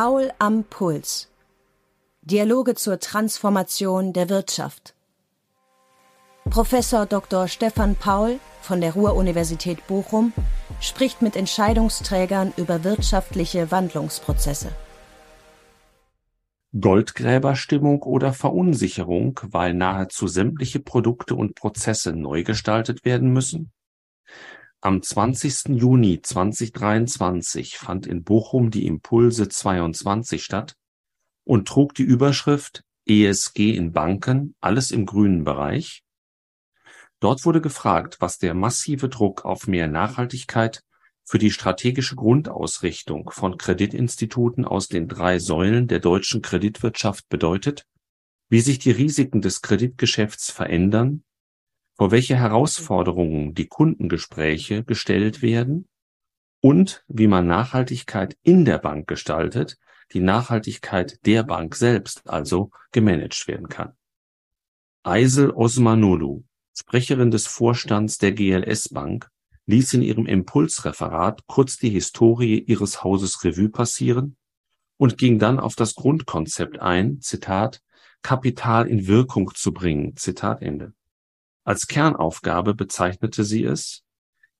Paul am Puls. Dialoge zur Transformation der Wirtschaft. Professor Dr. Stefan Paul von der Ruhr-Universität Bochum spricht mit Entscheidungsträgern über wirtschaftliche Wandlungsprozesse. Goldgräberstimmung oder Verunsicherung, weil nahezu sämtliche Produkte und Prozesse neu gestaltet werden müssen? Am 20. Juni 2023 fand in Bochum die Impulse 22 statt und trug die Überschrift ESG in Banken, alles im grünen Bereich. Dort wurde gefragt, was der massive Druck auf mehr Nachhaltigkeit für die strategische Grundausrichtung von Kreditinstituten aus den drei Säulen der deutschen Kreditwirtschaft bedeutet, wie sich die Risiken des Kreditgeschäfts verändern vor welche Herausforderungen die Kundengespräche gestellt werden und wie man Nachhaltigkeit in der Bank gestaltet, die Nachhaltigkeit der Bank selbst also gemanagt werden kann. Aysel Osmanolu, Sprecherin des Vorstands der GLS Bank, ließ in ihrem Impulsreferat kurz die Historie ihres Hauses Revue passieren und ging dann auf das Grundkonzept ein, Zitat, Kapital in Wirkung zu bringen, Zitat Ende. Als Kernaufgabe bezeichnete sie es,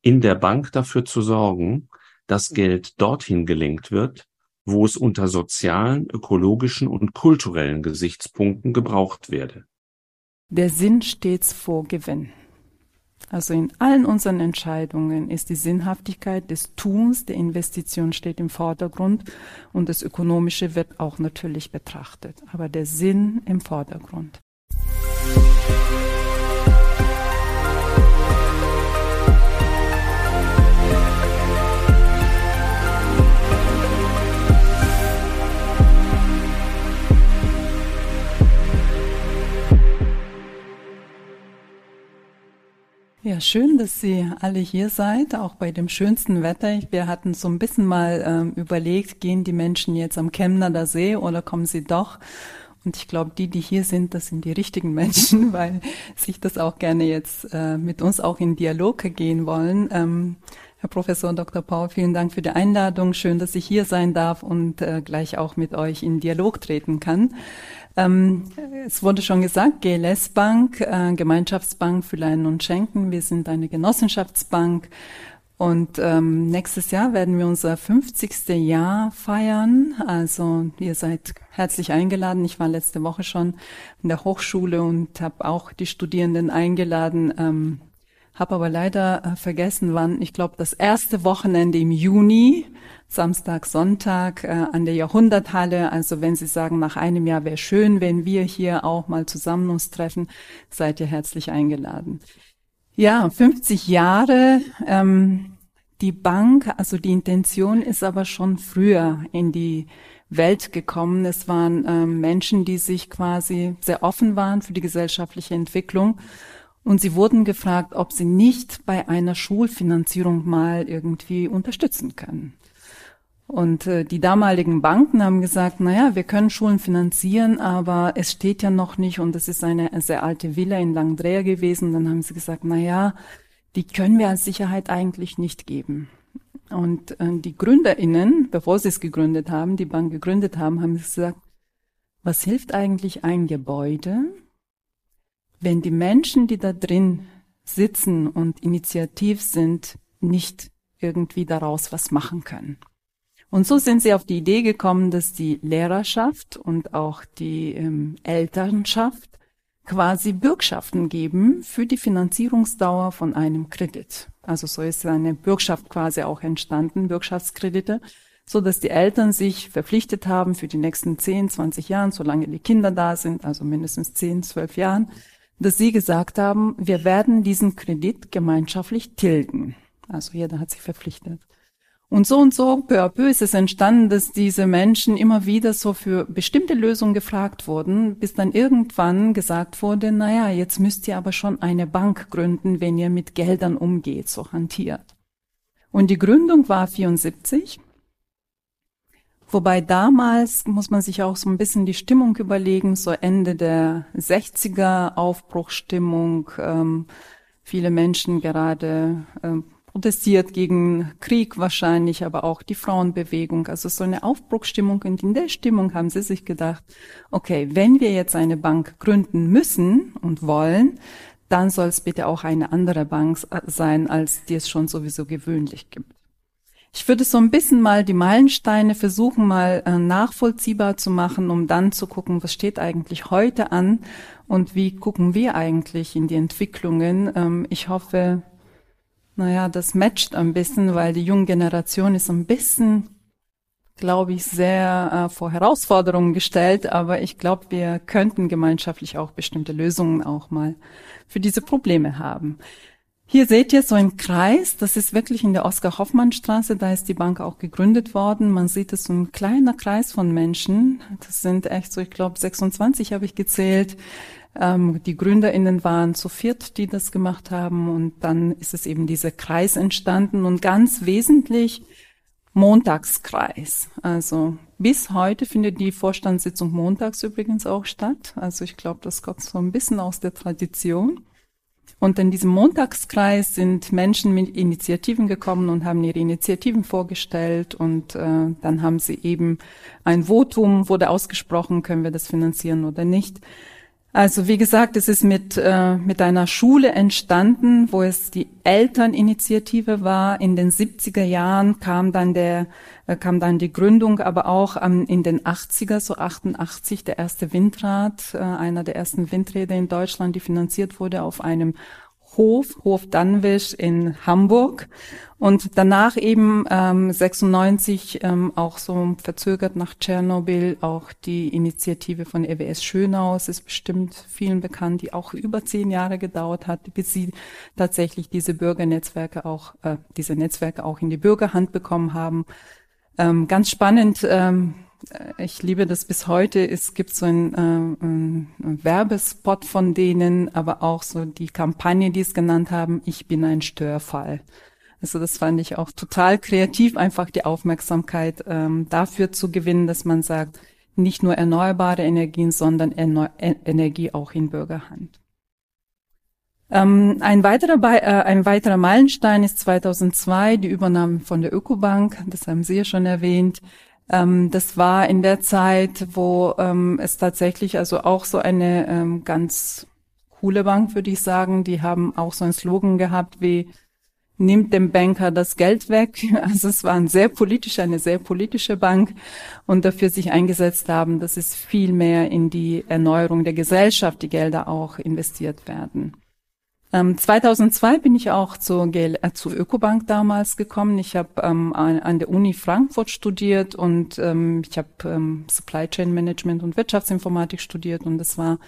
in der Bank dafür zu sorgen, dass Geld dorthin gelenkt wird, wo es unter sozialen, ökologischen und kulturellen Gesichtspunkten gebraucht werde. Der Sinn stets vor Gewinn. Also in allen unseren Entscheidungen ist die Sinnhaftigkeit des Tuns, der Investition steht im Vordergrund und das Ökonomische wird auch natürlich betrachtet, aber der Sinn im Vordergrund. Ja, schön, dass Sie alle hier seid, auch bei dem schönsten Wetter. Wir hatten so ein bisschen mal ähm, überlegt, gehen die Menschen jetzt am Chemnader See oder kommen sie doch? Und ich glaube, die, die hier sind, das sind die richtigen Menschen, weil sich das auch gerne jetzt äh, mit uns auch in Dialog gehen wollen. Ähm, Herr Professor Dr. Paul, vielen Dank für die Einladung. Schön, dass ich hier sein darf und äh, gleich auch mit euch in Dialog treten kann. Ähm, es wurde schon gesagt, GLS Bank, äh, Gemeinschaftsbank für Leihen und Schenken. Wir sind eine Genossenschaftsbank. Und ähm, nächstes Jahr werden wir unser 50. Jahr feiern. Also ihr seid herzlich eingeladen. Ich war letzte Woche schon in der Hochschule und habe auch die Studierenden eingeladen. Ähm, habe aber leider äh, vergessen, wann. Ich glaube, das erste Wochenende im Juni Samstag, Sonntag äh, an der Jahrhunderthalle. Also wenn Sie sagen, nach einem Jahr wäre schön, wenn wir hier auch mal zusammen uns treffen, seid ihr herzlich eingeladen. Ja, 50 Jahre. Ähm, die Bank, also die Intention ist aber schon früher in die Welt gekommen. Es waren ähm, Menschen, die sich quasi sehr offen waren für die gesellschaftliche Entwicklung. Und sie wurden gefragt, ob sie nicht bei einer Schulfinanzierung mal irgendwie unterstützen können. Und äh, die damaligen Banken haben gesagt, naja, wir können Schulen finanzieren, aber es steht ja noch nicht und es ist eine sehr alte Villa in Langdreher gewesen. Dann haben sie gesagt, naja, die können wir als Sicherheit eigentlich nicht geben. Und äh, die GründerInnen, bevor sie es gegründet haben, die Bank gegründet haben, haben gesagt, was hilft eigentlich ein Gebäude, wenn die Menschen, die da drin sitzen und initiativ sind, nicht irgendwie daraus was machen können. Und so sind sie auf die Idee gekommen, dass die Lehrerschaft und auch die ähm, Elternschaft quasi Bürgschaften geben für die Finanzierungsdauer von einem Kredit. Also so ist eine Bürgschaft quasi auch entstanden, Bürgschaftskredite, so dass die Eltern sich verpflichtet haben für die nächsten 10, 20 Jahren, solange die Kinder da sind, also mindestens 10, 12 Jahren, dass sie gesagt haben, wir werden diesen Kredit gemeinschaftlich tilgen. Also jeder hat sich verpflichtet. Und so und so, peu à peu ist es entstanden, dass diese Menschen immer wieder so für bestimmte Lösungen gefragt wurden, bis dann irgendwann gesagt wurde, naja, jetzt müsst ihr aber schon eine Bank gründen, wenn ihr mit Geldern umgeht, so hantiert. Und die Gründung war 74. Wobei damals muss man sich auch so ein bisschen die Stimmung überlegen, so Ende der 60er Aufbruchstimmung, ähm, viele Menschen gerade ähm, protestiert gegen Krieg wahrscheinlich, aber auch die Frauenbewegung. Also so eine Aufbruchstimmung. Und in der Stimmung haben sie sich gedacht, okay, wenn wir jetzt eine Bank gründen müssen und wollen, dann soll es bitte auch eine andere Bank sein, als die es schon sowieso gewöhnlich gibt. Ich würde so ein bisschen mal die Meilensteine versuchen, mal äh, nachvollziehbar zu machen, um dann zu gucken, was steht eigentlich heute an und wie gucken wir eigentlich in die Entwicklungen. Ähm, ich hoffe, naja, das matcht ein bisschen, weil die junge Generation ist ein bisschen, glaube ich, sehr äh, vor Herausforderungen gestellt, aber ich glaube, wir könnten gemeinschaftlich auch bestimmte Lösungen auch mal für diese Probleme haben. Hier seht ihr so einen Kreis, das ist wirklich in der Oskar-Hoffmann-Straße, da ist die Bank auch gegründet worden. Man sieht es so ein kleiner Kreis von Menschen. Das sind echt so, ich glaube, 26 habe ich gezählt. Ähm, die GründerInnen waren zu viert, die das gemacht haben. Und dann ist es eben dieser Kreis entstanden und ganz wesentlich Montagskreis. Also bis heute findet die Vorstandssitzung montags übrigens auch statt. Also ich glaube, das kommt so ein bisschen aus der Tradition. Und in diesem Montagskreis sind Menschen mit Initiativen gekommen und haben ihre Initiativen vorgestellt und äh, dann haben sie eben ein Votum, wurde ausgesprochen, können wir das finanzieren oder nicht. Also wie gesagt, es ist mit, äh, mit einer Schule entstanden, wo es die Elterninitiative war. In den 70er Jahren kam dann der, äh, kam dann die Gründung, aber auch ähm, in den 80er, so 88, der erste Windrad, äh, einer der ersten Windräder in Deutschland, die finanziert wurde auf einem Hof, Hof Dannwisch in Hamburg. Und danach eben ähm, 96 ähm, auch so verzögert nach Tschernobyl auch die Initiative von EWS Schönau. Es ist bestimmt vielen bekannt, die auch über zehn Jahre gedauert hat, bis sie tatsächlich diese Bürgernetzwerke auch, äh, diese Netzwerke auch in die Bürgerhand bekommen haben. Ähm, ganz spannend, ähm, äh, ich liebe das bis heute. Es gibt so einen, äh, Werbespot von denen, aber auch so die Kampagne, die es genannt haben, ich bin ein Störfall. Also das fand ich auch total kreativ, einfach die Aufmerksamkeit ähm, dafür zu gewinnen, dass man sagt, nicht nur erneuerbare Energien, sondern Erneu Energie auch in Bürgerhand. Ähm, ein, weiterer äh, ein weiterer Meilenstein ist 2002 die Übernahme von der Ökobank. Das haben Sie ja schon erwähnt. Ähm, das war in der Zeit, wo ähm, es tatsächlich also auch so eine ähm, ganz coole Bank, würde ich sagen. Die haben auch so einen Slogan gehabt wie nimmt dem Banker das Geld weg. Also es war ein sehr politisch, eine sehr politische Bank und dafür sich eingesetzt haben, dass es viel mehr in die Erneuerung der Gesellschaft, die Gelder auch investiert werden. Ähm, 2002 bin ich auch zur, GL, äh, zur Ökobank damals gekommen. Ich habe ähm, an, der Uni Frankfurt studiert und ähm, ich habe ähm, Supply Chain Management und Wirtschaftsinformatik studiert und das war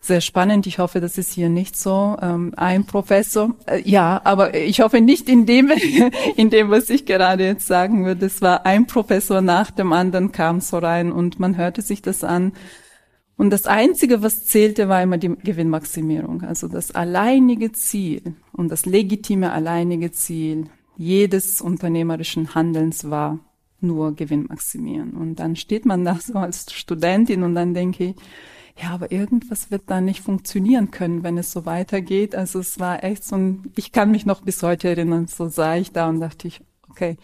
sehr spannend. Ich hoffe, das ist hier nicht so. Ähm, ein Professor, äh, ja, aber ich hoffe nicht in dem, in dem, was ich gerade jetzt sagen würde. Es war ein Professor nach dem anderen kam so rein und man hörte sich das an und das Einzige, was zählte, war immer die Gewinnmaximierung. Also das alleinige Ziel und das legitime alleinige Ziel jedes unternehmerischen Handelns war nur Gewinn maximieren. Und dann steht man da so als Studentin und dann denke ich, ja, aber irgendwas wird da nicht funktionieren können, wenn es so weitergeht. Also es war echt so ein, ich kann mich noch bis heute erinnern, so sah ich da und dachte ich, okay,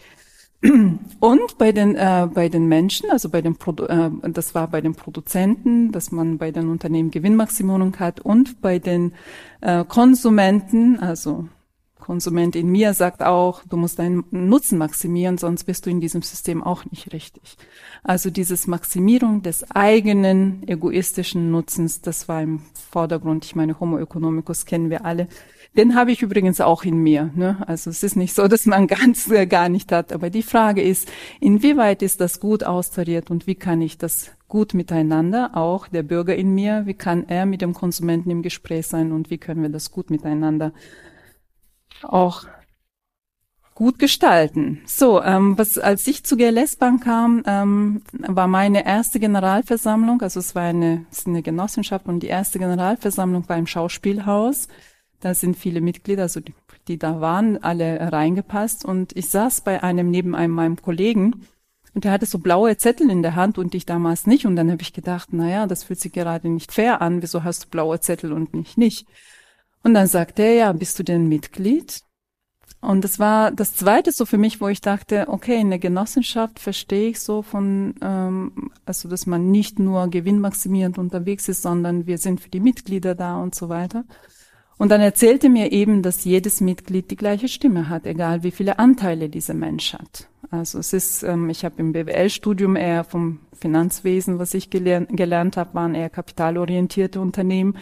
und bei den, äh, bei den Menschen, also bei den Produ äh, das war bei den Produzenten, dass man bei den Unternehmen Gewinnmaximierung hat und bei den äh, Konsumenten, also Konsument in mir sagt auch, du musst deinen Nutzen maximieren, sonst bist du in diesem System auch nicht richtig. Also dieses Maximierung des eigenen egoistischen Nutzens, das war im Vordergrund. Ich meine, Homo economicus kennen wir alle. Den habe ich übrigens auch in mir. Ne? Also es ist nicht so, dass man ganz äh, gar nicht hat. Aber die Frage ist, inwieweit ist das gut austariert und wie kann ich das gut miteinander, auch der Bürger in mir, wie kann er mit dem Konsumenten im Gespräch sein und wie können wir das gut miteinander auch gut gestalten. So, ähm, was als ich zu GLS Bank kam, ähm, war meine erste Generalversammlung, also es war eine, es ist eine Genossenschaft und die erste Generalversammlung war im Schauspielhaus. Da sind viele Mitglieder, also die, die da waren, alle reingepasst. Und ich saß bei einem neben einem meinem Kollegen und der hatte so blaue Zettel in der Hand und ich damals nicht. Und dann habe ich gedacht, na ja, das fühlt sich gerade nicht fair an. Wieso hast du blaue Zettel und nicht nicht? Und dann sagte er, ja, bist du denn Mitglied? Und das war das Zweite so für mich, wo ich dachte, okay, in der Genossenschaft verstehe ich so von, ähm, also dass man nicht nur gewinnmaximierend unterwegs ist, sondern wir sind für die Mitglieder da und so weiter. Und dann erzählte mir eben, dass jedes Mitglied die gleiche Stimme hat, egal wie viele Anteile dieser Mensch hat. Also es ist, ähm, ich habe im BWL-Studium eher vom Finanzwesen, was ich gelernt, gelernt habe, waren eher kapitalorientierte Unternehmen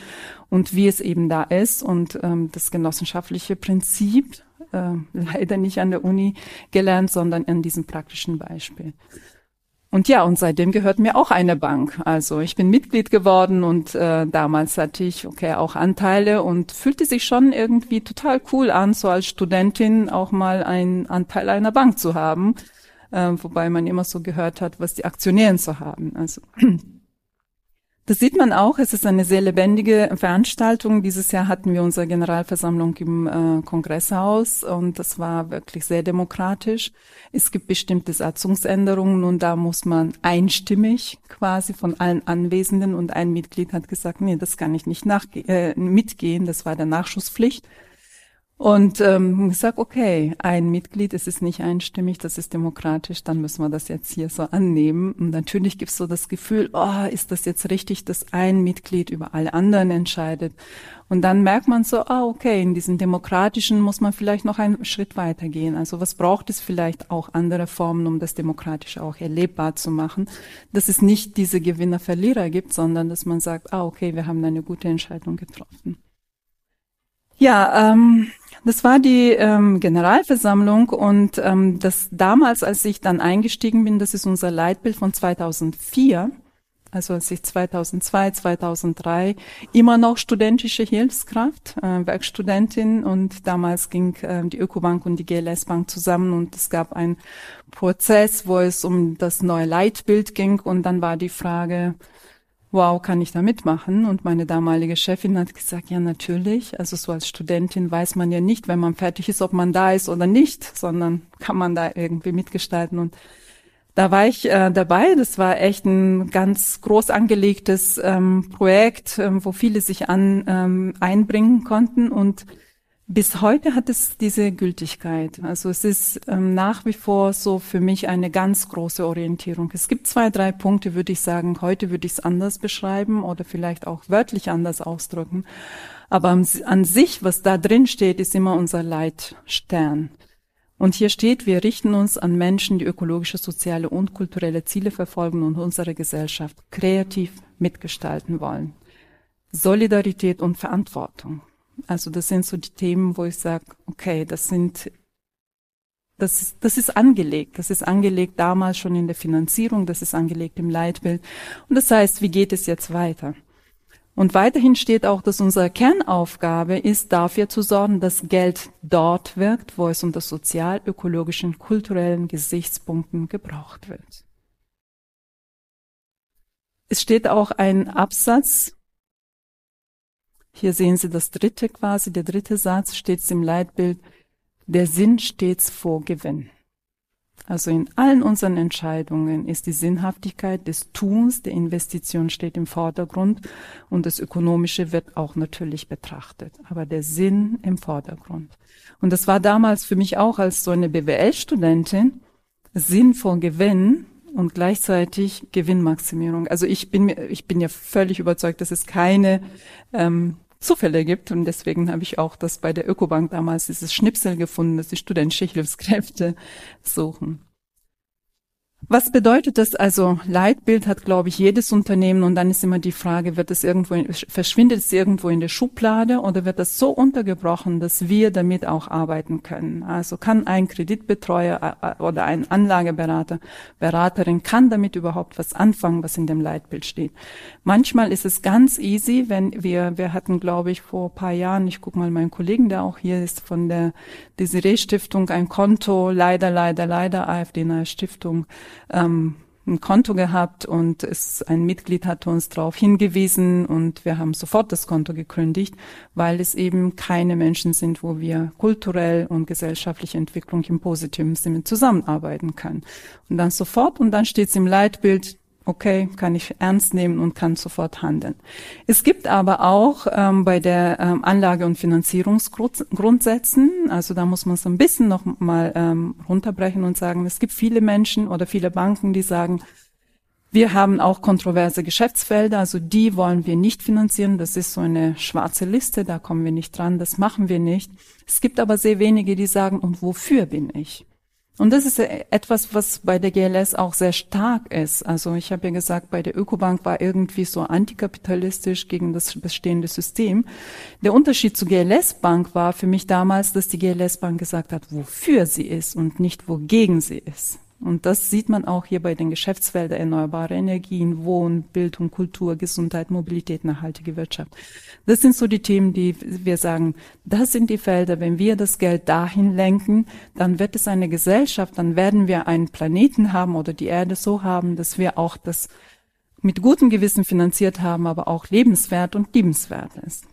und wie es eben da ist und ähm, das genossenschaftliche Prinzip äh, leider nicht an der Uni gelernt, sondern an diesem praktischen Beispiel. Und ja, und seitdem gehört mir auch eine Bank. Also ich bin Mitglied geworden und äh, damals hatte ich okay auch Anteile und fühlte sich schon irgendwie total cool an, so als Studentin auch mal einen Anteil einer Bank zu haben, äh, wobei man immer so gehört hat, was die Aktionären zu haben. Also das sieht man auch. Es ist eine sehr lebendige Veranstaltung. Dieses Jahr hatten wir unsere Generalversammlung im äh, Kongresshaus und das war wirklich sehr demokratisch. Es gibt bestimmte Satzungsänderungen und da muss man einstimmig quasi von allen Anwesenden und ein Mitglied hat gesagt, nee, das kann ich nicht nachge äh, mitgehen. Das war der Nachschusspflicht. Und ähm, ich sage, okay, ein Mitglied, es ist nicht einstimmig, das ist demokratisch, dann müssen wir das jetzt hier so annehmen. Und natürlich gibt es so das Gefühl, oh, ist das jetzt richtig, dass ein Mitglied über alle anderen entscheidet? Und dann merkt man so, ah, okay, in diesem Demokratischen muss man vielleicht noch einen Schritt weitergehen. Also was braucht es vielleicht auch andere Formen, um das Demokratische auch erlebbar zu machen? Dass es nicht diese Gewinner-Verlierer gibt, sondern dass man sagt, ah, okay, wir haben eine gute Entscheidung getroffen. Ja, ähm, das war die ähm, Generalversammlung und ähm, das damals, als ich dann eingestiegen bin, das ist unser Leitbild von 2004, also als ich 2002, 2003 immer noch studentische Hilfskraft, äh, Werkstudentin und damals ging äh, die Ökobank und die GLS Bank zusammen und es gab einen Prozess, wo es um das neue Leitbild ging und dann war die Frage, wow, kann ich da mitmachen? Und meine damalige Chefin hat gesagt, ja, natürlich. Also so als Studentin weiß man ja nicht, wenn man fertig ist, ob man da ist oder nicht, sondern kann man da irgendwie mitgestalten. Und da war ich äh, dabei. Das war echt ein ganz groß angelegtes ähm, Projekt, ähm, wo viele sich an ähm, einbringen konnten und bis heute hat es diese Gültigkeit. Also es ist ähm, nach wie vor so für mich eine ganz große Orientierung. Es gibt zwei, drei Punkte, würde ich sagen. Heute würde ich es anders beschreiben oder vielleicht auch wörtlich anders ausdrücken. Aber an, an sich, was da drin steht, ist immer unser Leitstern. Und hier steht, wir richten uns an Menschen, die ökologische, soziale und kulturelle Ziele verfolgen und unsere Gesellschaft kreativ mitgestalten wollen. Solidarität und Verantwortung. Also das sind so die Themen, wo ich sage, okay, das sind das, das ist angelegt. Das ist angelegt damals schon in der Finanzierung, das ist angelegt im Leitbild. Und das heißt, wie geht es jetzt weiter? Und weiterhin steht auch, dass unsere Kernaufgabe ist, dafür zu sorgen, dass Geld dort wirkt, wo es unter sozial, ökologischen, kulturellen Gesichtspunkten gebraucht wird. Es steht auch ein Absatz, hier sehen Sie das dritte quasi, der dritte Satz steht im Leitbild, der Sinn stets vor Gewinn. Also in allen unseren Entscheidungen ist die Sinnhaftigkeit des Tuns, der Investition steht im Vordergrund und das Ökonomische wird auch natürlich betrachtet, aber der Sinn im Vordergrund. Und das war damals für mich auch als so eine BWL-Studentin Sinn vor Gewinn und gleichzeitig Gewinnmaximierung. Also ich bin mir, ich bin ja völlig überzeugt, dass es keine ähm, Zufälle gibt und deswegen habe ich auch das bei der Ökobank damals dieses Schnipsel gefunden, dass die studentische Hilfskräfte suchen. Was bedeutet das also? Leitbild hat, glaube ich, jedes Unternehmen und dann ist immer die Frage, wird es irgendwo, verschwindet es irgendwo in der Schublade oder wird das so untergebrochen, dass wir damit auch arbeiten können? Also kann ein Kreditbetreuer äh, äh, oder ein Anlageberater, Beraterin kann damit überhaupt was anfangen, was in dem Leitbild steht? Manchmal ist es ganz easy, wenn wir, wir hatten, glaube ich, vor paar Jahren, ich gucke mal meinen Kollegen, der auch hier ist, von der Desiree Stiftung ein Konto, leider, leider, leider, AfD nahe Stiftung, ähm, ein Konto gehabt und es, ein Mitglied hat uns darauf hingewiesen und wir haben sofort das Konto gekündigt, weil es eben keine Menschen sind, wo wir kulturell und gesellschaftliche Entwicklung im positiven Sinne zusammenarbeiten können. Und dann sofort und dann steht es im Leitbild, okay, kann ich ernst nehmen und kann sofort handeln. Es gibt aber auch ähm, bei der ähm, Anlage- und Finanzierungsgrundsätzen, also da muss man so ein bisschen noch mal ähm, runterbrechen und sagen, es gibt viele Menschen oder viele Banken, die sagen, wir haben auch kontroverse Geschäftsfelder, also die wollen wir nicht finanzieren. Das ist so eine schwarze Liste, da kommen wir nicht dran, das machen wir nicht. Es gibt aber sehr wenige, die sagen, und wofür bin ich? Und das ist etwas, was bei der GLS auch sehr stark ist. Also ich habe ja gesagt, bei der Ökobank war irgendwie so antikapitalistisch gegen das bestehende System. Der Unterschied zu GLS Bank war für mich damals, dass die GLS Bank gesagt hat, wofür sie ist und nicht wogegen sie ist. Und das sieht man auch hier bei den Geschäftsfeldern erneuerbare Energien, Wohn, Bildung, Kultur, Gesundheit, Mobilität, nachhaltige Wirtschaft. Das sind so die Themen, die wir sagen, das sind die Felder, wenn wir das Geld dahin lenken, dann wird es eine Gesellschaft, dann werden wir einen Planeten haben oder die Erde so haben, dass wir auch das mit gutem Gewissen finanziert haben, aber auch lebenswert und liebenswert ist.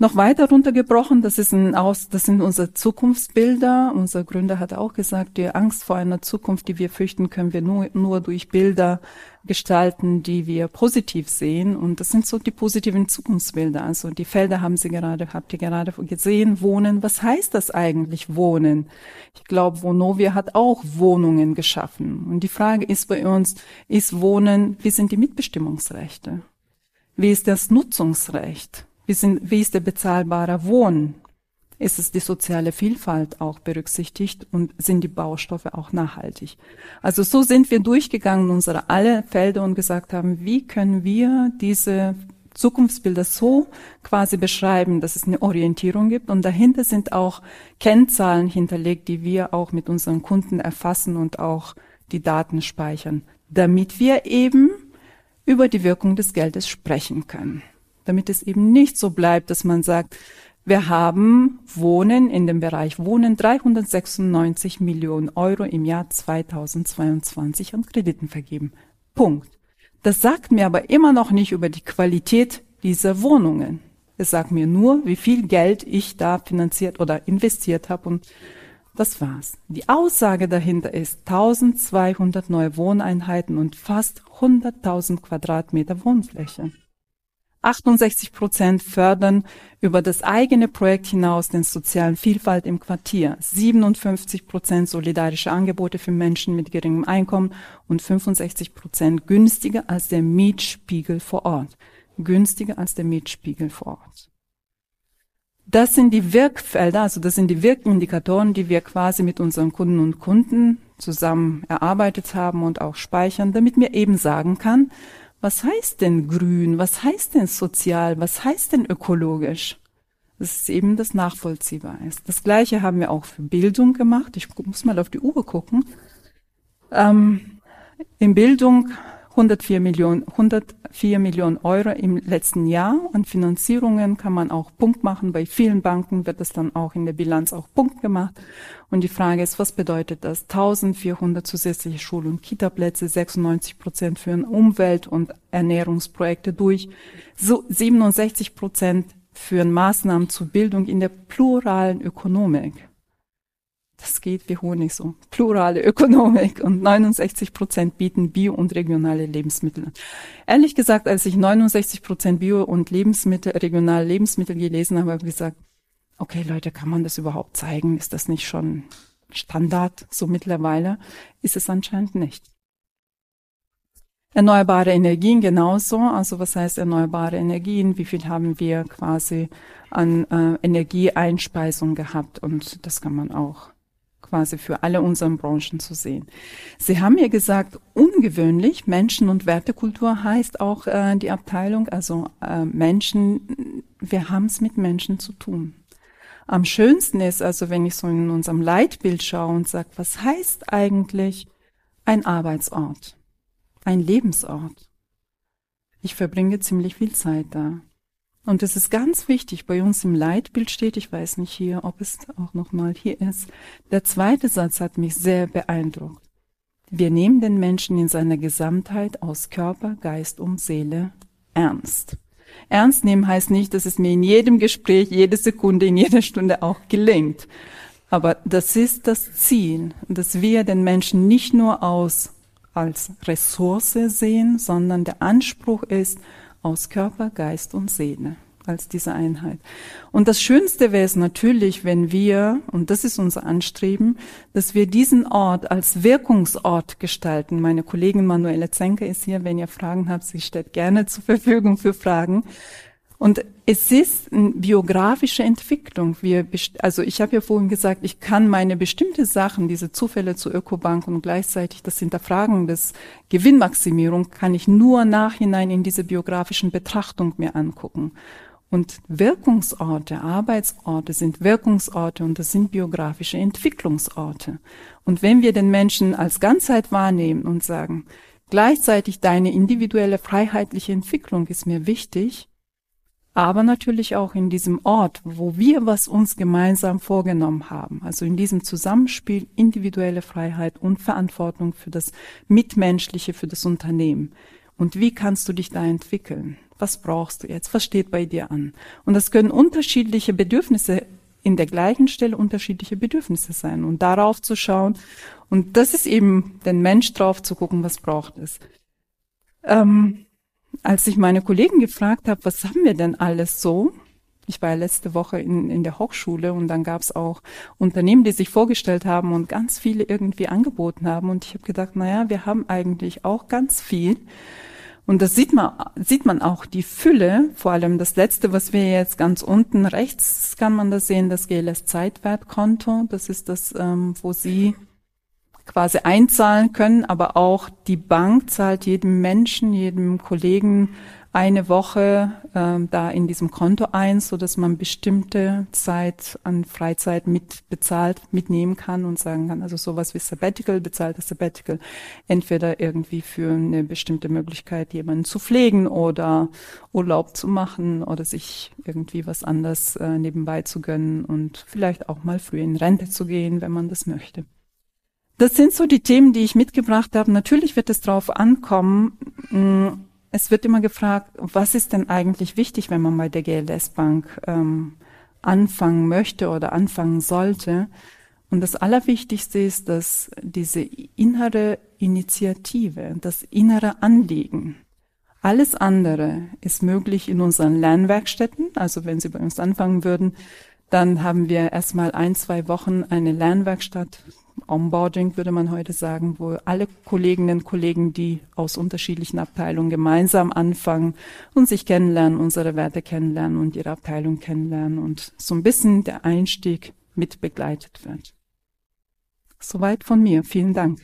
Noch weiter runtergebrochen, das ist ein Aus, das sind unsere Zukunftsbilder. Unser Gründer hat auch gesagt, die Angst vor einer Zukunft, die wir fürchten, können wir nur, nur durch Bilder gestalten, die wir positiv sehen. Und das sind so die positiven Zukunftsbilder. Also die Felder haben Sie gerade, habt ihr gerade gesehen, Wohnen. Was heißt das eigentlich, Wohnen? Ich glaube, Vonovia hat auch Wohnungen geschaffen. Und die Frage ist bei uns, ist Wohnen, wie sind die Mitbestimmungsrechte? Wie ist das Nutzungsrecht? Wie, sind, wie ist der bezahlbare Wohnen? Ist es die soziale Vielfalt auch berücksichtigt und sind die Baustoffe auch nachhaltig? Also so sind wir durchgegangen unsere alle Felder und gesagt haben, wie können wir diese Zukunftsbilder so quasi beschreiben, dass es eine Orientierung gibt und dahinter sind auch Kennzahlen hinterlegt, die wir auch mit unseren Kunden erfassen und auch die Daten speichern, damit wir eben über die Wirkung des Geldes sprechen können damit es eben nicht so bleibt, dass man sagt, wir haben Wohnen in dem Bereich Wohnen 396 Millionen Euro im Jahr 2022 an Krediten vergeben. Punkt. Das sagt mir aber immer noch nicht über die Qualität dieser Wohnungen. Es sagt mir nur, wie viel Geld ich da finanziert oder investiert habe und das war's. Die Aussage dahinter ist 1200 neue Wohneinheiten und fast 100.000 Quadratmeter Wohnfläche. 68 Prozent fördern über das eigene Projekt hinaus den sozialen Vielfalt im Quartier, 57 Prozent solidarische Angebote für Menschen mit geringem Einkommen und 65 Prozent günstiger als der Mietspiegel vor Ort. Günstiger als der Mietspiegel vor Ort. Das sind die Wirkfelder, also das sind die Wirkindikatoren, die wir quasi mit unseren Kunden und Kunden zusammen erarbeitet haben und auch speichern, damit mir eben sagen kann, was heißt denn grün? Was heißt denn sozial? Was heißt denn ökologisch? Das ist eben das nachvollziehbar. Das Gleiche haben wir auch für Bildung gemacht. Ich muss mal auf die Uhr gucken. Ähm, in Bildung 104 Millionen, 104 Millionen Euro im letzten Jahr. An Finanzierungen kann man auch Punkt machen. Bei vielen Banken wird das dann auch in der Bilanz auch Punkt gemacht. Und die Frage ist, was bedeutet das? 1400 zusätzliche Schul- und Kitaplätze, 96 Prozent führen Umwelt- und Ernährungsprojekte durch, so 67 Prozent führen Maßnahmen zur Bildung in der pluralen Ökonomik. Das geht wie Honig so. Plurale Ökonomik und 69 Prozent bieten Bio- und regionale Lebensmittel. Ehrlich gesagt, als ich 69 Prozent Bio- und Lebensmittel, regionale Lebensmittel gelesen habe, habe ich gesagt, okay Leute, kann man das überhaupt zeigen? Ist das nicht schon Standard so mittlerweile? Ist es anscheinend nicht. Erneuerbare Energien genauso. Also was heißt erneuerbare Energien? Wie viel haben wir quasi an äh, Energieeinspeisung gehabt? Und das kann man auch quasi für alle unseren Branchen zu sehen. Sie haben ja gesagt, ungewöhnlich, Menschen- und Wertekultur heißt auch äh, die Abteilung, also äh, Menschen, wir haben es mit Menschen zu tun. Am schönsten ist also, wenn ich so in unserem Leitbild schaue und sage, was heißt eigentlich ein Arbeitsort, ein Lebensort? Ich verbringe ziemlich viel Zeit da. Und es ist ganz wichtig, bei uns im Leitbild steht, ich weiß nicht hier, ob es auch nochmal hier ist, der zweite Satz hat mich sehr beeindruckt. Wir nehmen den Menschen in seiner Gesamtheit aus Körper, Geist und Seele ernst. Ernst nehmen heißt nicht, dass es mir in jedem Gespräch, jede Sekunde, in jeder Stunde auch gelingt. Aber das ist das Ziel, dass wir den Menschen nicht nur aus als Ressource sehen, sondern der Anspruch ist aus Körper, Geist und Seele als diese Einheit. Und das Schönste wäre es natürlich, wenn wir, und das ist unser Anstreben, dass wir diesen Ort als Wirkungsort gestalten. Meine Kollegin Manuela Zenker ist hier, wenn ihr Fragen habt, sie steht gerne zur Verfügung für Fragen. Und es ist eine biografische Entwicklung. Wir, also ich habe ja vorhin gesagt, ich kann meine bestimmte Sachen, diese Zufälle zur Ökobank und gleichzeitig das Hinterfragen des Gewinnmaximierung, kann ich nur nachhinein in diese biografischen Betrachtung mir angucken. Und Wirkungsorte, Arbeitsorte sind Wirkungsorte und das sind biografische Entwicklungsorte. Und wenn wir den Menschen als Ganzheit wahrnehmen und sagen, gleichzeitig deine individuelle freiheitliche Entwicklung ist mir wichtig, aber natürlich auch in diesem Ort, wo wir was uns gemeinsam vorgenommen haben, also in diesem Zusammenspiel individuelle Freiheit und Verantwortung für das Mitmenschliche, für das Unternehmen. Und wie kannst du dich da entwickeln? was brauchst du jetzt, was steht bei dir an. Und das können unterschiedliche Bedürfnisse in der gleichen Stelle unterschiedliche Bedürfnisse sein und darauf zu schauen. Und das ist eben den Mensch drauf zu gucken, was braucht es. Ähm, als ich meine Kollegen gefragt habe, was haben wir denn alles so? Ich war ja letzte Woche in, in der Hochschule und dann gab es auch Unternehmen, die sich vorgestellt haben und ganz viele irgendwie angeboten haben. Und ich habe gedacht, naja, wir haben eigentlich auch ganz viel. Und das sieht man, sieht man auch die Fülle, vor allem das letzte, was wir jetzt ganz unten rechts kann man das sehen, das GLS Zeitwertkonto. Das ist das, ähm, wo Sie quasi einzahlen können, aber auch die Bank zahlt jedem Menschen, jedem Kollegen eine Woche äh, da in diesem Konto ein, so dass man bestimmte Zeit an Freizeit mit bezahlt mitnehmen kann und sagen kann, also sowas wie Sabbatical, bezahltes Sabbatical, entweder irgendwie für eine bestimmte Möglichkeit, jemanden zu pflegen oder Urlaub zu machen oder sich irgendwie was anders äh, nebenbei zu gönnen und vielleicht auch mal früh in Rente zu gehen, wenn man das möchte. Das sind so die Themen, die ich mitgebracht habe. Natürlich wird es darauf ankommen, mh, es wird immer gefragt, was ist denn eigentlich wichtig, wenn man bei der GLS Bank ähm, anfangen möchte oder anfangen sollte. Und das Allerwichtigste ist, dass diese innere Initiative, das innere Anliegen, alles andere ist möglich in unseren Lernwerkstätten. Also wenn Sie bei uns anfangen würden, dann haben wir erstmal ein, zwei Wochen eine Lernwerkstatt Onboarding, würde man heute sagen, wo alle Kolleginnen und Kollegen, die aus unterschiedlichen Abteilungen gemeinsam anfangen und sich kennenlernen, unsere Werte kennenlernen und ihre Abteilung kennenlernen und so ein bisschen der Einstieg mit begleitet wird. Soweit von mir. Vielen Dank.